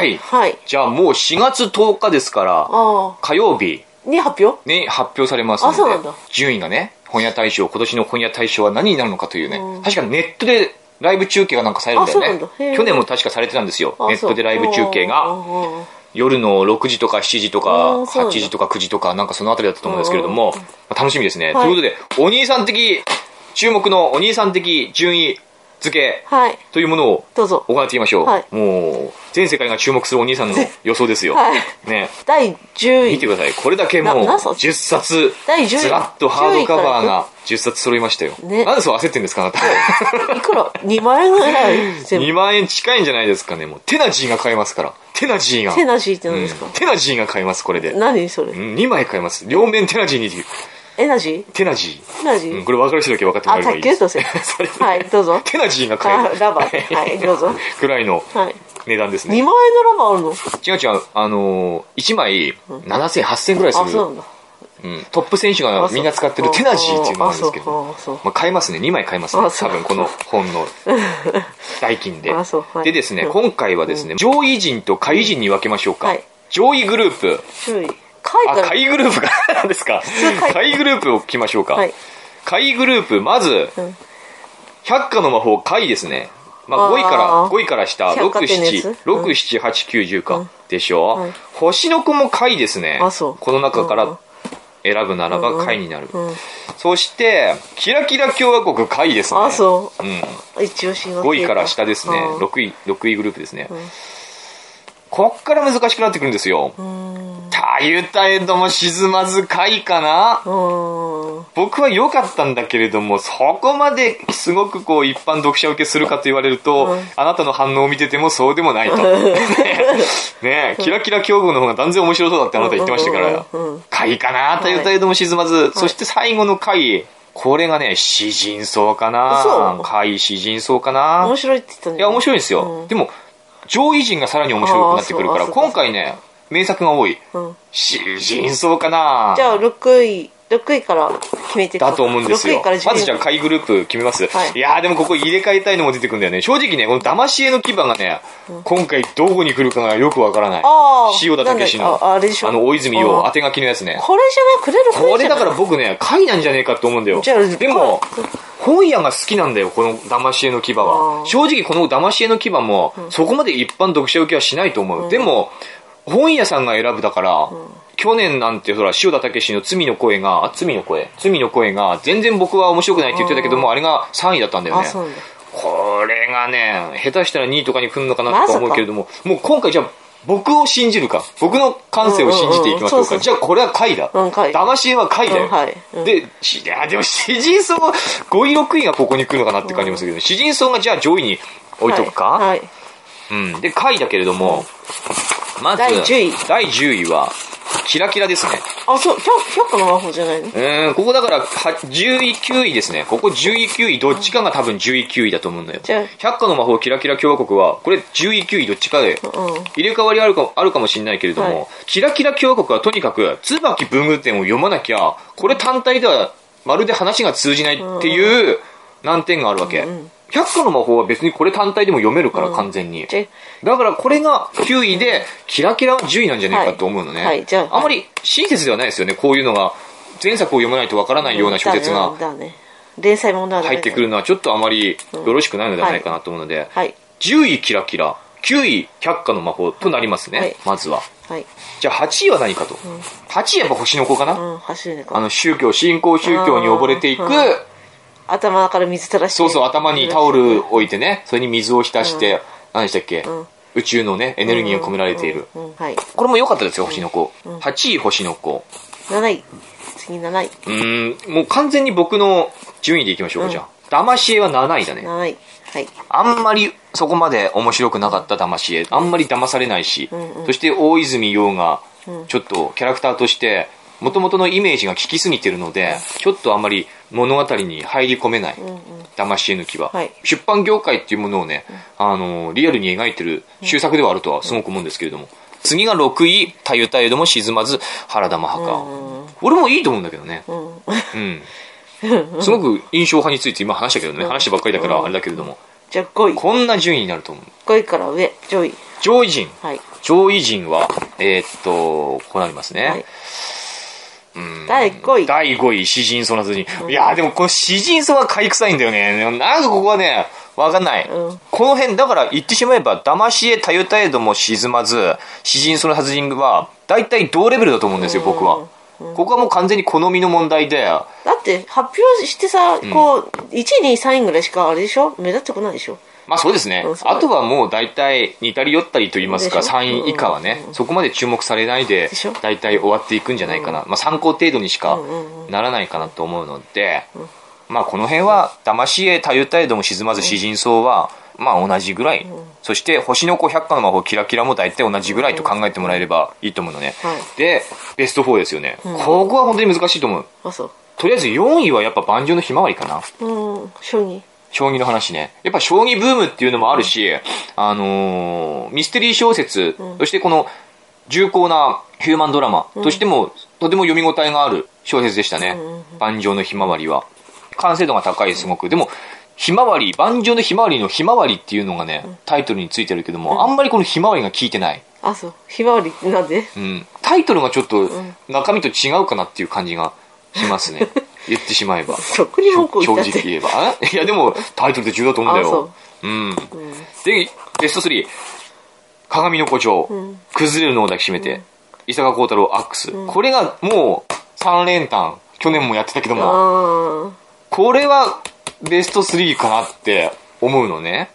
はい。はい。じゃあもう4月10日ですから、あ火曜日。あ。に発表？に発表されますので、あそうなんだ。順位がね、本屋大賞、今年の本屋大賞は何になるのかというね、うん。確かネットでライブ中継がなんかされるんだよね。去年も確かされてたんですよ。あネットでライブ中継うが。夜の6時とか7時とか8うんそうなんだ。時とか9時とかなんかそのあたりだったと思うんですけれども、まあ楽しみですね。はい。ということで、お兄さん的、注目のお兄さん的順位付けはい。というものをどうぞ。行っていきましょう。はいもう、全世界が注目するお兄さんの 予想ですよ。はい。ね。第10位。見てください。これだけもう、な何冊10冊、第10位ずらっとハードカバーが10冊揃いましたよ。ねなんでそう焦ってんですか、あなた？いくら ?2 万円ぐらい 全部。2万円近いんじゃないですかね。もう、テナジーが買えますから。テナジーが。テナジーって何ですか？うんテナジーが買えます、これで。何それ？2枚買えます。両面テナジーに、エナジテナジーエナジー？うん、ーこれ分かる人だけ分かってもらあ、えばいいです。卓球とせ。それはい、どうぞ。テナジーが買えある。ラバーで。はい、どうぞ。ぐらいのはい。2値段ですね。万円のラバーあるの？違う違う。あのー、1枚7000、8000ぐらいすあ、る。そうなんだ。うんトップ選手がみんな使ってるテナジーっていうのがあるんですけど、あそうあそうまあ、買えますね2枚買えますねあそう多分この本の 代金であそうはいでですねうん今回はですね、上位陣と下位陣に分けましょうか、はい上位グループ注意。貝あから。下位グループか何 ですか通下位下位グループを聞きましょうか、はい。下位グループまず、うん百花の魔法下位ですねまあ、あー5位から5位から下百貨店のやつ？678910か、でしょ、はい星の子も下位ですねこの中かうんら選ぶならば下位になる、うん。そして、キラキラ共和国下位ですね。。あ、そううん。う。一押しの。5位から下ですね。うん6位、6位グループですね。こっから難しくなってくるんですよ。うん。たゆたえども沈まず下位かなうん。僕は良かったんだけれども、そこまですごくこう一般読者受けするかと言われると、うんあなたの反応を見ててもそうでもないと。ねねキラキラ共和国の方が断然面白そうだってあなた言ってましたからうんうんうんうん、下位かなたゆたえども沈まず、そして最後の下位、これがね、詩人層かなそう下位詩人層かな面白いって言ったね。いや、面白いんですよ。うんでも、上位陣がさらに面白くなってくるから、今回ね、名作が多い。うん。詩人層かなじゃあ、6位、6位から決めてだと思うんですよ6位から。10位。まずじゃあ下位グループ決めます。はいいやーでもここ入れ替えたいのも出てくるんだよね。正直ね、この騙し絵の牙がね、今回どこに来るかがよくわからない。塩田武史の、ああれでしょあの、大泉洋あ当て書きのやつね。これじゃない？くれるこれだからら僕ね、貝なんじゃねえかと思うんだよ。じゃあでも、本屋が好きなんだよ、この騙し絵の牙あは。ー正直この騙し絵の牙も、そこまで一般読者受けはしないと思う。でも、本屋さんが選ぶだから、去年なんてほら、塩田武史の罪の声が、あ、罪の声？罪の声が、全然僕は面白くないって言ってたけども、あれが3位だったんだよあ、ね。これがね、下手したら2位とかに来るのかなとか思うけれども、もう今回じゃあ、僕を信じるか？僕の感性を信じていきましょうか。じゃあこれは貝だ。うん貝騙し絵は貝だよ。うんはいうんで、しいや、でも詩人層5位、6位がここに来るのかなって感じもするけど、詩人層がじゃあ上位に置いとくか、はい。はいうん。で、貝だけれども、まず、第10位第10位は、キラキラですね。あ、そう、百百の魔法じゃないの？うーん、ここだから、は10位、9位ですね。ここ10位、9位、どっちかが多分10位、9位だと思うんだよじゃあ。百花の魔法キラキラ共和国は、これ10位、9位どっちかで、うん。入れ替わりあるかあるかもしれないけれども、はいキラキラ共和国はとにかく、椿文具店を読まなきゃ、これ単体ではまるで話が通じないっていう難点があるわけ。百花の魔法は別にこれ単体でも読めるから、完全に。だからこれが9位で、キラキラは10位なんじゃないかと思うのね。はいはいじゃああまり親切ではないですよね、こういうのが。前作を読まないとわからないような小説が連載。入ってくるのはちょっとあまりよろしくないのではないかなと思うので、はい。10位キラキラ、9位百花の魔法となりますね、はいまずは。はい。じゃあ8位は何かと。8位はやっぱ星の子かな。あの宗教、信仰宗教に溺れていく、うん頭から水垂らして。そうそう、頭にタオル置いてね、それに水を浸して、何でしたっけ、ん宇宙のね、エネルギーが込められている。うん。うんはい。これも良かったですよ、星の子。8位星の子。7位。次7位。うーん、もう完全に僕の順位でいきましょうか、じゃあ。騙し絵は7位だね。7位。はい。あんまりそこまで面白くなかった騙し絵。あんまり騙されないし、そして大泉洋が、ちょっとキャラクターとして、元々のイメージが効きすぎてるので、ちょっとあんまり物語に入り込めない、騙し絵抜きは、はい出版業界っていうものをね、あの、リアルに描いてる終作ではあるとはすごく思うんですけれども、次が6位、たゆたえども沈まず原田マハカ。俺もいいと思うんだけどね。うん。すごく印象派について今話したけどね、話したばっかりだからあれだけれども。じゃあ5位。こんな順位になると思う。5位から上、上位。上位陣。はい。上位陣は、えーっと、こうなりますね。はい。第5位。第5位、詩人その人。いやーでもこの詩人そは買い臭いんだよね。なんかここはね、わかんない。うんこの辺、だから言ってしまえば、騙し絵たゆたえども沈まず、詩人その殺人は、大体同レベルだと思うんですよ、僕は。ここはもう完全に好みの問題で、だって、発表してさ、こう、1位、2位、3位ぐらいしかあれでしょ？目立ってこないでしょ？まあそうですね。あとはもう大体似たり寄ったりと言いますか、でしょ？3位以下はね、そこまで注目されないで大体終わっていくんじゃないかな。まあ参考程度にしかならないかなと思うので、まあこの辺は、騙し絵たゆたえども沈まず詩人層は、まあ同じぐらい。そして、星の子百科の魔法キラキラも大体同じぐらいと考えてもらえればいいと思うのね。はい。で、ベスト4ですよね。ここは本当に難しいと思う。とりあえず4位はやっぱ盤上のひまわりかな。うん、将棋。将棋の話ね。やっぱ将棋ブームっていうのもあるし、あのーミステリー小説、そしてこの重厚なヒューマンドラマとしても、とても読み応えがある小説でしたね。盤上のひまわりは。完成度が高い、すごく。でも、ひまわり、盤上のひまわりのひまわりっていうのがね、タイトルについてるけども、あんまりこのひまわりが効いてない。あ、そう。ひまわりなんで？うん。タイトルがちょっと中身と違うかなっていう感じがしますね。言ってしまえば。そこに文句を正。直言えば。あ いや、でも、タイトルって重要だと思うんだよ。うん。で、ベスト3。鏡の誇張。崩れるのを抱きしめて。伊坂幸太郎アックス。これがもう3連単。去年もやってたけども。これはベスト3かなって思うのね。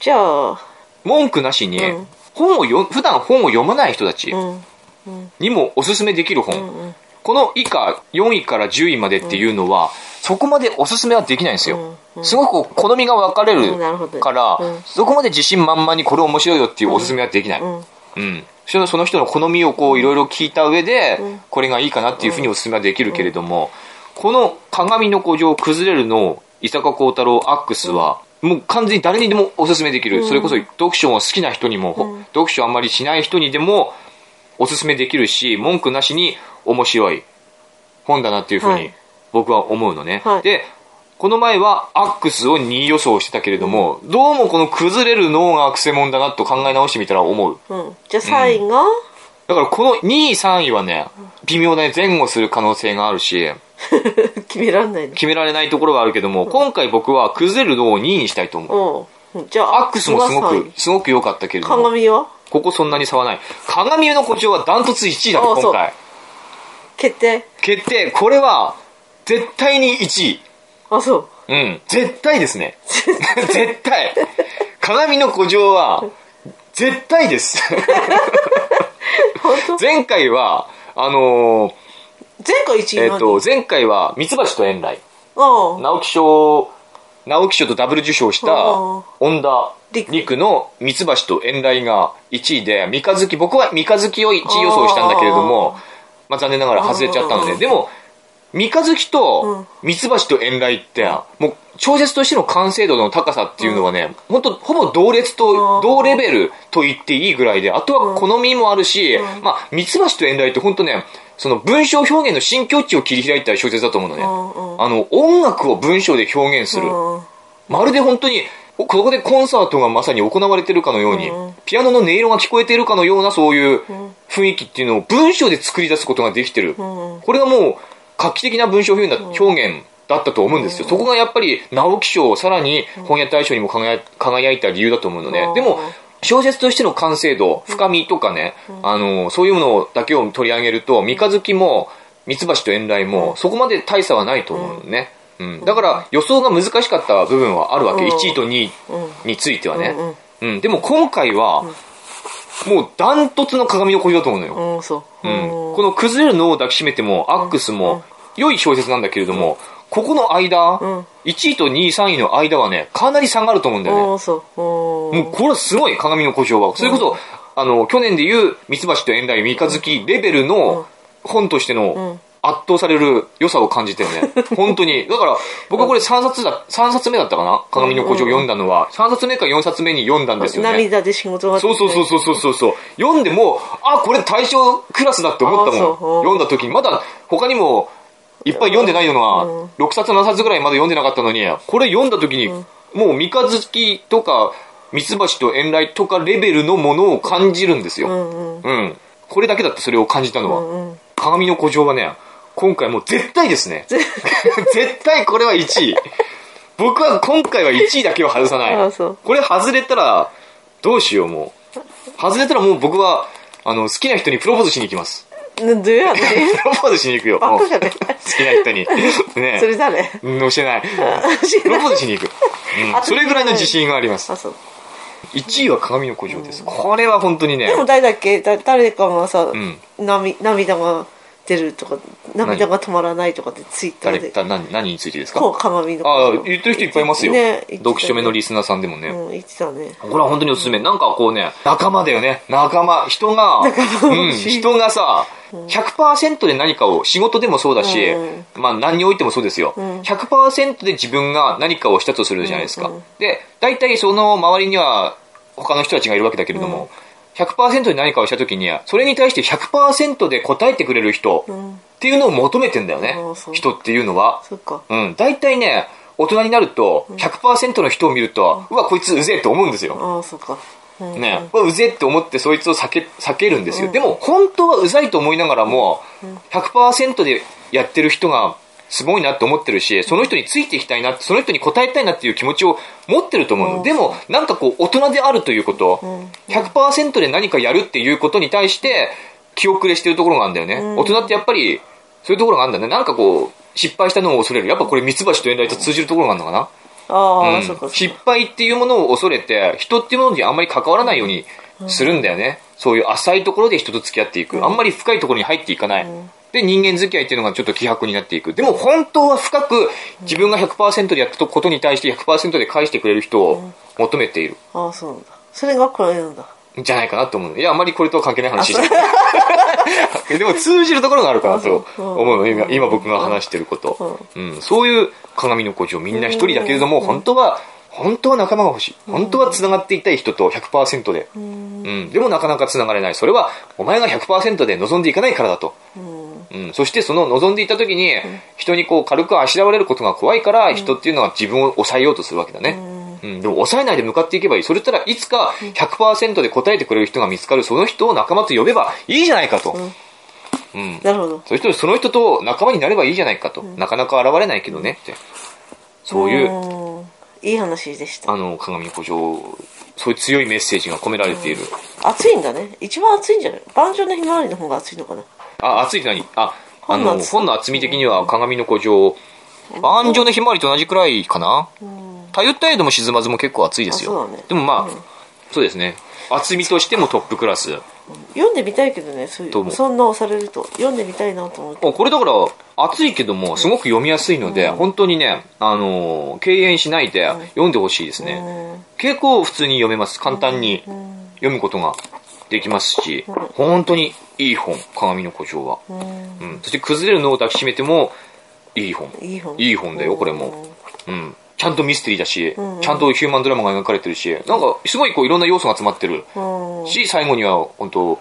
じゃあ、文句なしにうん、本をよ、普段本を読まない人たちうん。にもおすすめできる本。この以下4位から10位までっていうのは、そこまでおすすめはできないんですよ。すごく好みが分かれるから、うん。そこまで自信満々にこれ面白いよっていうおすすめはできない。うん。その人の好みをこういろいろ聞いた上で、これがいいかなっていうふうにおすすめはできるけれども、この鏡の古城崩れるの伊坂幸太郎アックスは、もう完全に誰にでもおすすめできる。それこそ読書を好きな人にも、読書あんまりしない人にでもおすすめできるし、文句なしに面白い本だなっていうふうにはい僕は思うのね。はいで、この前はアックスを2位予想してたけれども、どうもこの崩れる脳がくせ者だなと考え直してみたら思う。うん。じゃあ3位が、だからこの2位、3位はね、微妙なね前後する可能性があるし、決められないの。決められないところはあるけども、今回僕は崩れるのを2位にしたいと思う。うん。じゃあ、アックスもすごが3く、位すごく良かったけれども、鏡は？ここそんなに差はない。鏡の誇張はダントツ1位だと、ああ今回。決定。決定。これは、絶対に1位。あ、そう。うん。絶対ですね。絶対。鏡の古城は、絶対です。前回は、あのー前回1位何えっと、前回は、ミツバチと遠雷。ああ。直木賞、直木賞とダブル受賞した恩田陸陸のミツバチと遠雷が1位で、三日月、僕は三日月を1位予想したんだけれども、まあ残念ながら外れちゃったので、でも、三日月とミツバチと遠雷って、もう小説としての完成度の高さっていうのはね、本当ほぼ同列と同レベルと言っていいぐらいで、あとは好みもあるし、まあミツバチと遠雷って本当ね、その文章表現の新境地を切り開いた小説だと思うのね。あの、音楽を文章で表現する。うん。まるで本当に、ここでコンサートがまさに行われてるかのように、うん。ピアノの音色が聞こえているかのようなそういう雰囲気っていうのを文章で作り出すことができてる。ん。これがもう画期的な文章表現だ,、表現だったと思うんですよ。そこがやっぱり直木賞、さらに本屋大賞にも輝輝いた理由だと思うのね。うん。でも、小説としての完成度、深みとかね、あの、そういうものだけを取り上げると、三日月も、三橋と遠雷も、そこまで大差はないと思うのね。うん。だから、予想が難しかった部分はあるわけ。うん。1位と2位についてはね。うんうん。でも今回は、もうダントツの鏡の声だと思うのよ。うん、この崩れるのを抱きしめても、アックスも、良い小説なんだけれども、ここの間、ん。1位と2位、3位の間はね、かなり差があると思うんだよね。もうこれはすごい、鏡の故障は。それこそ、あの、去年で言う、ミツバチと遠雷、三日月レベルの本としての圧倒される良さを感じてるね。本当に。だから、僕はこれ3冊だ、3冊目だったかな？鏡の故障を読んだのは、3冊目か4冊目に読んだんですよね。涙で仕事がそうそうそうそうそうそうそう。読んでも、あ、これ対象クラスだって思ったもん。読んだ時に。まだ他にもいっぱい読んでないのが、6冊7冊ぐらいまだ読んでなかったのに、これ読んだ時に、もう三日月とか、三つ橋と遠来とかレベルのものを感じるんですよ。うん。これだけだってそれを感じたのは。鏡の古城はね、今回もう絶対ですね。絶対これは1位。僕は今回は1位だけは外さない。あそうこれ外れたら、どうしようもう。外れたらもう僕は、あの、好きな人にプロポーズしに行きます。なんでやね プロポーズしに行くよ。好きな人に。ねそれ誰うん、教えない。プロポーズしに行く。うん、それぐらいの自信がありますあ。そう1位は鏡の古城です。これは本当にねで、も誰だっけ？だ誰かがさ、ん涙涙が出るとか涙が止まらないとかってツイッターで誰だ何何についてですか？こう鏡のああ、言ってる人いっぱいいますよ。ね読書目のリスナーさんでもね。うん言ってたねこれは本当におすすめ。なんかこうね、仲間だよね。仲間。人が、うん、人がさ、100%で何かを、仕事でもそうだし、うんまあ何においてもそうですよ。100%で自分が何かをしたとするじゃないですか。で、大体その周りには他の人たちがいるわけだけれども、100%で何かをした時には、それに対して100%で答えてくれる人っていうのを求めてんだよね。う人っていうのは。うん、大体ね、大人になると、100%の人を見ると、うわ、こいつうぜえと思うんですよ。ああそうん。ね、うぜえって思ってそいつを避け、避けるんですよ。でも、本当はうざいと思いながらも、100%でやってる人がすごいなって思ってるし、その人についていきたいな、その人に答えたいなっていう気持ちを持ってると思うの。でも、なんかこう、大人であるということ、100%で何かやるっていうことに対して、気遅れしてるところがあるんだよね。大人ってやっぱり、そういうところがあるんだね。なんかこう、失敗したのを恐れる。やっぱこれ三橋と遠来と通じるところがあるのかな。ああ、うん。そっか失敗っていうものを恐れて人っていうものにあんまり関わらないようにするんだよね、そういう浅いところで人と付き合っていく、あんまり深いところに入っていかない、で人間付き合いっていうのがちょっと希薄になっていく。でも本当は深く自分が100%でやったことに対して100%で返してくれる人を求めている。ああそうなんだ。それがこれなんだ。んじゃないかなと思ういやあんまりこれとは関係ない話じゃないでも通じるところがあるかなと思うの。今今僕が話してること、うん、そういう鏡の古城みんな一人だけれども本当は本当は仲間が欲しい。本当は繋がっていたい人と100%で、うん、でもなかなか繋がれない。それはお前が100%で望んでいかないからだと、うん、そしてその望んでいた時に人にこう軽くあしらわれることが怖いから人っていうのは自分を抑えようとするわけだね、うん、でも抑えないで向かっていけばいい。それったらいつか100%で答えてくれる人が見つかるその人を仲間と呼べばいいじゃないかと、うん、なるほど。そしてその人と仲間になればいいじゃないかと、なかなか現れないけどね。って。そういう、うん。いい話でした。あの鏡の古城そういう強いメッセージが込められている、暑いんだね。一番暑いんじゃない？万丈のひまわりの方が暑いのかな？あ熱いって何？ああの本の厚み的には鏡の古城。万丈のひまわりと同じくらいかな？頼ったえども沈まずも結構熱いですよ。でもまあ、そうですね。厚みとしてもトップクラス。読んでみたいけどねそういどうそんな押されると。読んでみたいなと思って。あこれだから熱いけどもすごく読みやすいので、本当にね、あのー敬遠しないで読んでほしいですね、結構普通に読めます。簡単に読むことができますし、本当にいい本鏡の古城は、うん。そして崩れるのを抱きしめてもいい本。いい本。いい本だよこれも。うん。ちゃんとミステリーだし、ちゃんとヒューマンドラマが描かれてるしなんかすごいこういろんな要素が詰まってる。うん。し最後には本当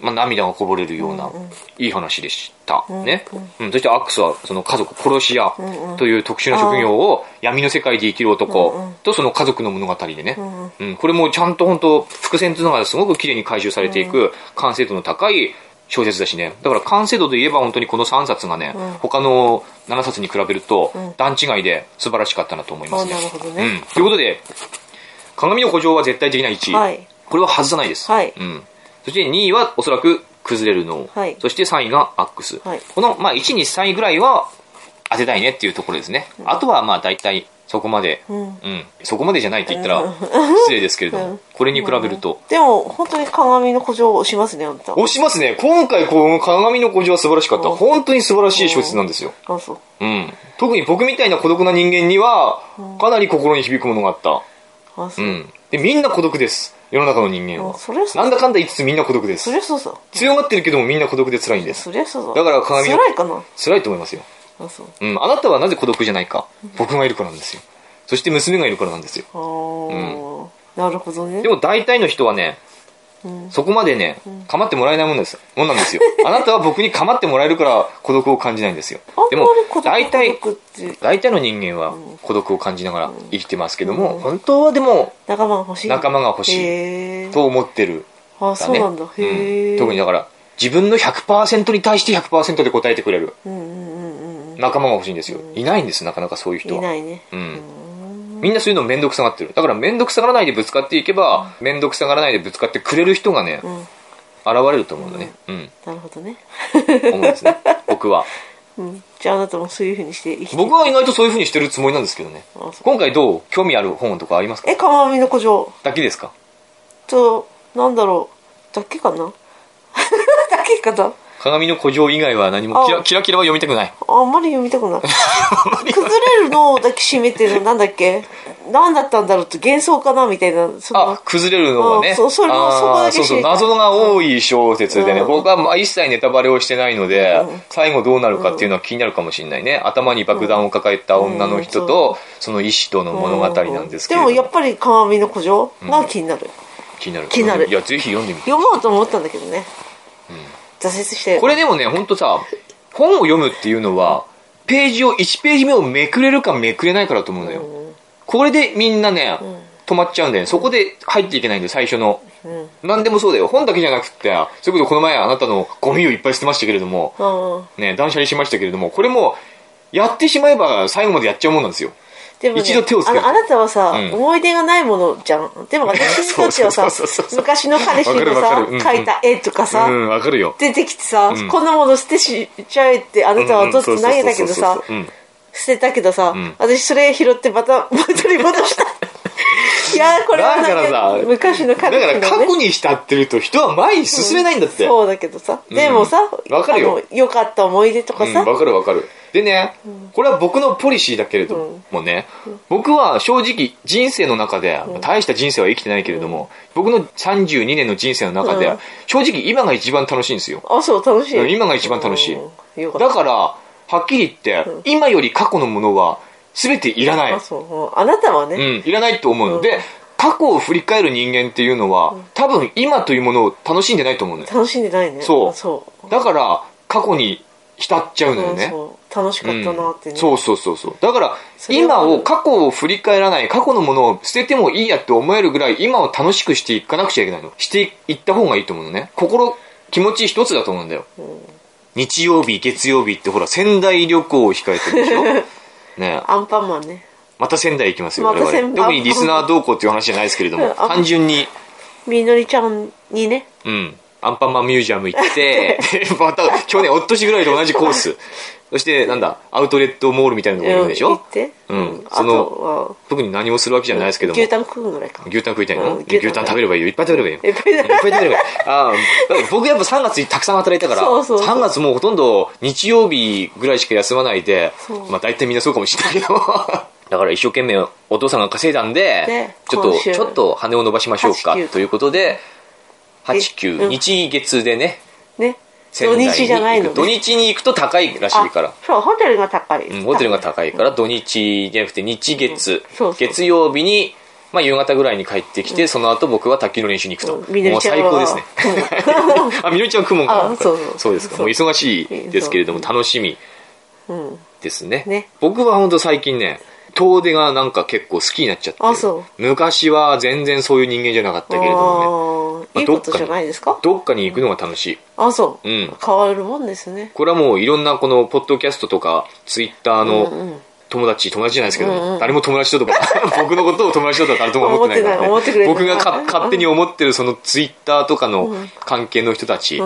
まあ、涙がこぼれるような、いい話でした。ね。うん。そしてアックスは、その家族殺し屋という特殊な職業を闇の世界で生きる男とその家族の物語でね。うん。これもちゃんと本当伏線というのがすごく綺麗に回収されていく完成度の高い小説だしね。だから完成度で言えば本当にこの3冊がね、他の7冊に比べると段違いで素晴らしかったなと思いますね。あなるほどねうん。ということで、鏡の古城は絶対的な1位。はいこれは外さないです。はいうん。そして2位はおそらく崩れるの。はいそして3位がアックス。はいこの、まあ、1、2、3位ぐらいは当てたいねっていうところですね。あとはまあ大体そこまで、うん、そこまでじゃないって言ったら失礼ですけれども、これに比べると。でも本当に鏡の古城を押しますねあんた押しますね。今回この鏡の古城は素晴らしかった。本当に素晴らしい小説なんですよ。あそううん。特に僕みたいな孤独な人間には、かなり心に響くものがあった。あそうう、ん。で、みんな孤独です。世の中の人間はあ。そそうなんだかんだ言いつつみんな孤独ですそ。りゃそうさ強がってるけどもみんな孤独で辛いんです。そりゃそうだから鏡の辛いかな？辛いと思いますよ。あそううん。あなたはなぜ孤独じゃないか？僕がいるからなんですよ。そして娘がいるからなんですよ。あーなるほどねでも大体の人はね、そこまでね、構ってもらえないもんです。もんなんですよ。あなたは僕に構ってもらえるから孤独を感じないんですよ。でも大体大体の人間は孤独を感じながら生きてますけども、本当はでも仲間が欲しい。仲間が欲しい。と思ってる。あそうなんだ。特にだから自分の100%に対して100%で答えてくれる。仲間が欲しいんですよ、いないんですなかなかそういう人は。いないね。うんみんなそういうの面倒くさがってる。だから面倒くさがらないでぶつかっていけば面倒くさがらないでぶつかってくれる人がね、ん。現れると思うんだね。うん。なるほどね。思うんですね。僕は。うん。じゃああなたもそういうふうにして生きて僕は意外とそういうふうにしてるつもりなんですけどね。今回どう興味ある本とかありますか？えかまみの古城だけですか？となんだろう。だけかな？だけかな？鏡の古城以外は何もキラあキラキラは読みたくない。あんまり読みたくない。崩れるのだけ締めてる。のなんだっけ？何だったんだろうって幻想かなみたいなそのあ崩れるのはね。あそうそれもそこだけあーそうそう。知りたい謎が多い小説でね、うん。僕はまあ一切ネタバレをしてないので、最後どうなるかっていうのは気になるかもしれないね。頭に爆弾を抱えた女の人と、うん。その医師との物語なんですけれどでもやっぱり鏡の古城が気になる、気になる。気になる。いやぜひ読んでみて読もうと思ったんだけどね、挫折してこれでもね本当さ本を読むっていうのはページを1ページ目をめくれるかめくれないからと思うのよ、これでみんなね、止まっちゃうんだよ。ねそこで入っていけないんだよ最初の、何でもそうだよ。本だけじゃなくってそれこそこの前あなたのゴミをいっぱい捨てましたけれどもうんね断捨離しましたけれどもこれもやってしまえば最後までやっちゃうもんなんですよでも、ね、一度手をつける。あのあなたはさ、うん。思い出がないものじゃん。でも 私にとってはさ昔の彼氏のさ描いた絵とかさ、うんわかるよ。出てきてさ、ん。こんなもの捨てしちゃえってあなたはどっち投げたけどさうんうんうん捨てたけどさ、ん。私それ拾ってまた元に戻した。いやーこれはなんだからさ昔の彼だから氏のね。過去に浸ってると人は前に進めないんだって、そうだけどさ、でもさわかるよあの良かった思い出とかさ、うん、わかるわかる。でね、これは僕のポリシーだけれどもね、僕は正直人生の中で、大した人生は生きてないけれども、僕の32年の人生の中で、うん。正直今が一番楽しいんですよ。あそう楽しい。今が一番楽しい。だから、はっきり言って、今より過去のものは全ていらない。あ。そう。うん。あなたはね、うん、いらないと思うの。で、過去を振り返る人間っていうのは、多分今というものを楽しんでないと思うのよ。楽しんでないね。そう。そう。だから、過去に浸っちゃうのよね。楽しかったなってね、うん。そうそうそうそう。だから今を過去を振り返らない過去のものを捨ててもいいやって思えるぐらい今を楽しくしていかなくちゃいけないの。していった方がいいと思うのね。心気持ち一つだと思うんだよ、日曜日月曜日ってほら仙台旅行を控えてるでしょ？ね。アンパンマンね。また仙台行きますよ、ま我々。特にリスナーどうこうっていう話じゃないですけれどもあ単純に。みのりちゃんにね。うん。アンパンマンミュージアム行って、また、去年、おっとしぐらいと同じコース。そして、なんだ、アウトレットモールみたいなところに行くでしょ？行って。うん。あそのと特に何もするわけじゃないですけども。は牛タン食うぐらいか。牛タン食いたいの、うん牛タン食べればいいよ。いっぱい食べればいいよ。いっぱい食べればいい。あ僕やっぱ3月にたくさん働いたから、そうそうそう。3月もうほとんど日曜日ぐらいしか休まないでまあ大体みんなそうかもしれないけど、だから一生懸命お父さんが稼いだんでね、ちょっと、ちょっと羽を伸ばしましょうか。8 9ということで、8、え9、うん。日月でね、ね仙台に土日じゃないの土日に行くと高いらしいから。あ。そうホテルが高い、うんホテルが高いから土日じゃなくて日月、うんそうそう。月曜日に、まあ、夕方ぐらいに帰ってきて、その後僕は卓球の練習に行くと、うんみのもうりちゃんは最高ですね。あみのりちゃんは雲かあそうそう。ですか。そう。もう忙しいですけれどもそう楽しみうんですね。ね。僕は本当最近ね遠出がなんか結構好きになっちゃってあそう昔は全然そういう人間じゃなかったけれどもねあーいいことじゃないですかどっかに行くのが楽しいあそう、うん変わるもんですねこれはもういろんなこのポッドキャストとかツイッターのうんうん友達友達じゃないですけど、うんうん誰も友達ととか僕のことを友達ととか誰とも思ってないから、ね、思ってない思ってくれ僕がか勝手に思ってるそのツイッターとかの関係の人たち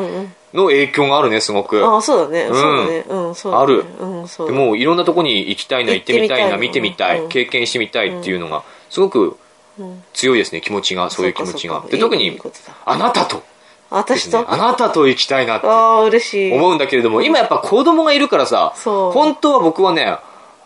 の影響があるねすごく、ああそうだね、うん。そうだね。うんそうだね。ある。うんそうでだね。もういろんなとこに行きたいな行ってみたいな。見てみたい、うん。経験してみたいっていうのがすごく強いですね気持ちがそういう気持ちが。で特にあなたと。私と、ね。あなたと行きたいなって。ああ嬉しい。思うんだけれども今やっぱ子供がいるからさ本当は僕はね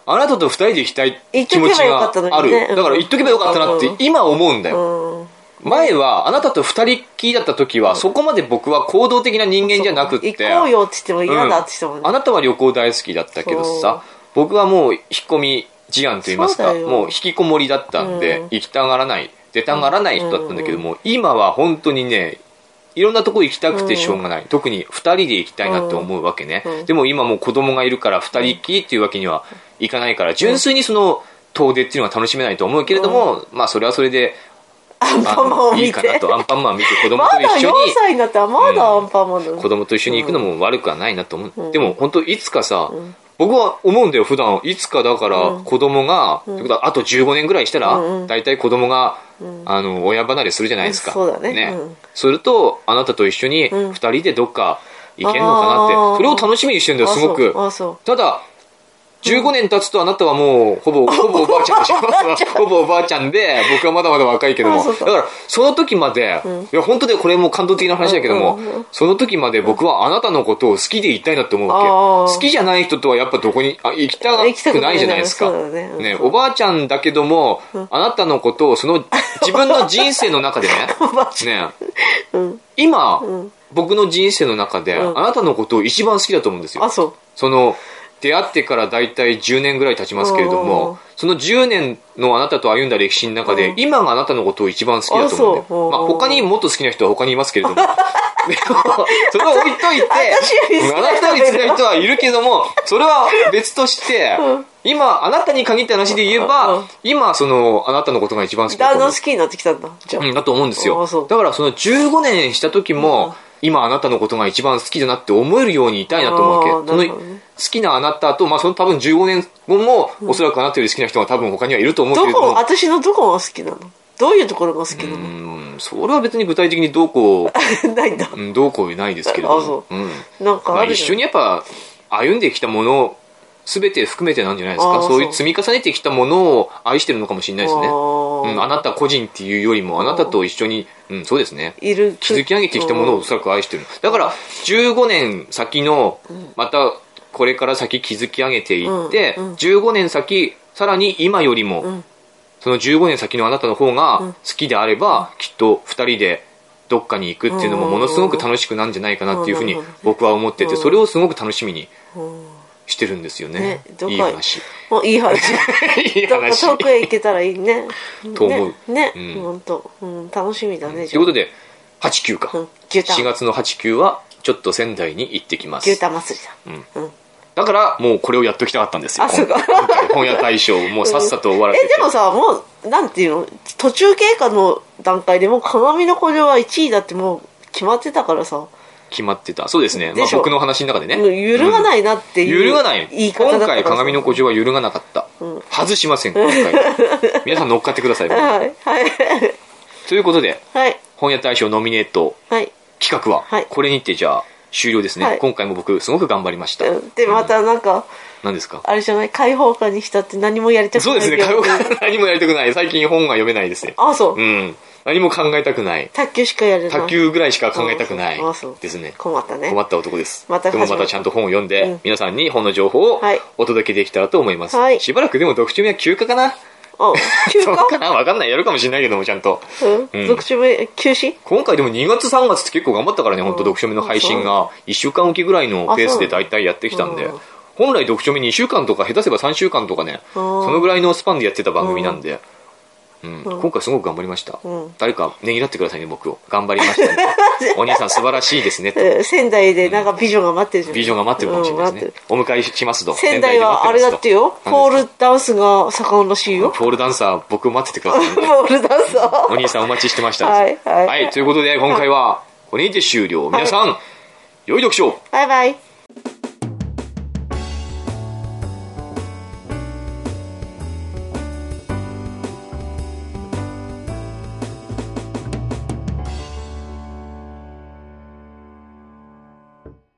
あなたと二人で行きたい気持ちがったのにある、ね。うん。だから言っとけばよかったなって今思うんだよ、うん前はあなたと二人っきりだった時はそこまで僕は行動的な人間じゃなくって。行こうよって言っても嫌だって言ってもね、うん。あなたは旅行大好きだったけどさ僕はもう引っ込み思案と言いますかもう引きこもりだったんで、うん。行きたがらない出たがらない人だったんだけども、今は本当にねいろんなとこ行きたくてしょうがない。特に二人で行きたいなって思うわけね。でも今もう子供がいるから二人っきりっていうわけにはいかないから、純粋にその遠出っていうのは楽しめないと思うけれども、まあそれはそれで、アンパンマンを見て。いいかなと、アンパンマンを見て子供まだ4と一緒に、歳になったらまだアンパンマンだ。ね子供と一緒に行くのも悪くはないなと思う。でも本当いつかさ、僕は思うんだよ、普段。いつかだから子供が、あと15年ぐらいしたら、大体子供が、あの、親離れするじゃないですか。そうだね。うん。すると、あなたと一緒に二人でどっか行けるのかなあって、ー。それを楽しみにしてるんだよ、すごく。ただ、15年経つとあなたはもう、ほぼ、ほぼおばあちゃんでしょ？ほぼおばあちゃんで、僕はまだまだ若いけども。だから、その時まで、いや、本当でこれもう感動的な話だけども、その時まで僕はあなたのことを好きでいたいなって思うわけ。好きじゃない人とはやっぱどこに、あ行きたくないじゃないですか。ねねうんおばあちゃんだけども、あなたのことをその、自分の人生の中でね、ね、今、僕の人生の中で、あなたのことを一番好きだと思うんですよ。あ。そう。その出会ってから大体10年ぐらい経ちますけれどうんもその10年のあなたと歩んだ歴史の中で、うん。今があなたのことを一番好きだと思うんだあそう。よ、まあ、他にもっと好きな人は他にいますけれども。で もそれは置いといてあなたより好きな人はいるけどもそれは別として、今あなたに限った話で言えば、うん。今そのあなたのことが一番好きだと思う。だんだん好きになってきたんだじゃあ、うん、だと思うんですよ。だからその15年した時も、今あなたのことが一番好きだなって思えるようにいたいなと思うわけ。あーその好きなあなたと、まあ、その多分15年後も、おそらくあなたより好きな人が多分他にはいると思うけどれども。こ私のどこが好きなの？どういうところが好きなうのんそれは別に具体的にどうこ ないんだ。う、うん、どうこうないですけれども。あそう。ん。なんかまあ、一緒にやっぱ歩んできたもの全て含めてなんじゃないですか？そういう積み重ねてきたものを愛してるのかもしれないですね。うん、あなた個人っていうよりもあなたと一緒に、うん、そうですね。築き上げてきたものをおそらく愛してる。だから15年先のまたこれから先築き上げていって、うんうん。15年先さらに今よりも、ん。その15年先のあなたの方が好きであれば、きっと2人でどっかに行くっていうのもものすごく楽しくなんじゃないかなっていうふうに僕は思っててそれをすごく楽しみにしてるんですよね。ねどっかいい話。もういい話。いい話。遠くへ行けたらいいね。と思う。ねね、うん。ほんと、うん、楽しみだねということで89か、うん牛タン。4月の89はちょっと仙台に行ってきます。牛タン祭りだ、うん。だからもうこれをやっときたかったんですよ。あそうか。今回本屋大賞もうさっさと終わらせて、えでもさもうなんていうの？途中経過の段階でもう鏡の古城は1位だってもう決まってたからさ決まってた。そうですね、まあ、僕の話の中でね。もう揺るがないなっていう、揺るがない。言い方今回鏡の古城は揺るがなかった、外しません 今回皆さん乗っかってくださいはいはい。ということではい。本屋大賞ノミネートはい。企画ははい。これにてじゃあ終了ですね、はい。今回も僕すごく頑張りました、うん。でまたなんか、何ですか？あれじゃない？開放感に浸って何もやりたくないそうですね、けど会話何もやりたくない。最近本が読めないですね。あそう、うん。何も考えたくない。卓球しかやれない。卓球ぐらいしか考えたくない。ですね。困ったね。困った男です。またでもまたちゃんと本を読んで、うん。皆さんに本の情報をはい。お届けできたらと思います。はい。しばらくでも読書目は休暇かな。あ休 そうか暇な。わかんない。やるかもしれないけども、ちゃんと。うん。うん。読書目休止？今回でも2月3月って結構頑張ったからね、本当読書目の配信が1週間おきぐらいのペースで大体やってきたんでうん、本来読書目2週間とか下手せば3週間とかね、うん。そのぐらいのスパンでやってた番組なんで、うん。今回すごく頑張りました、ん。誰かねぎらってくださいね僕を。頑張りましたね。お兄さん素晴らしいですねと。えー仙台でなんかビジョンが待ってるじゃん。ビジョンが待ってるかもしれないですね。うん、お迎えしますと。仙台はあれだってよ。仙ポールダンスが盛んらしいよ。ポールダンサー僕を待っててください ポねールダンサー。お兄さんお待ちしてました。はいはい。ということで今回はこれにて終了。皆さん、良い読書。をバイバイ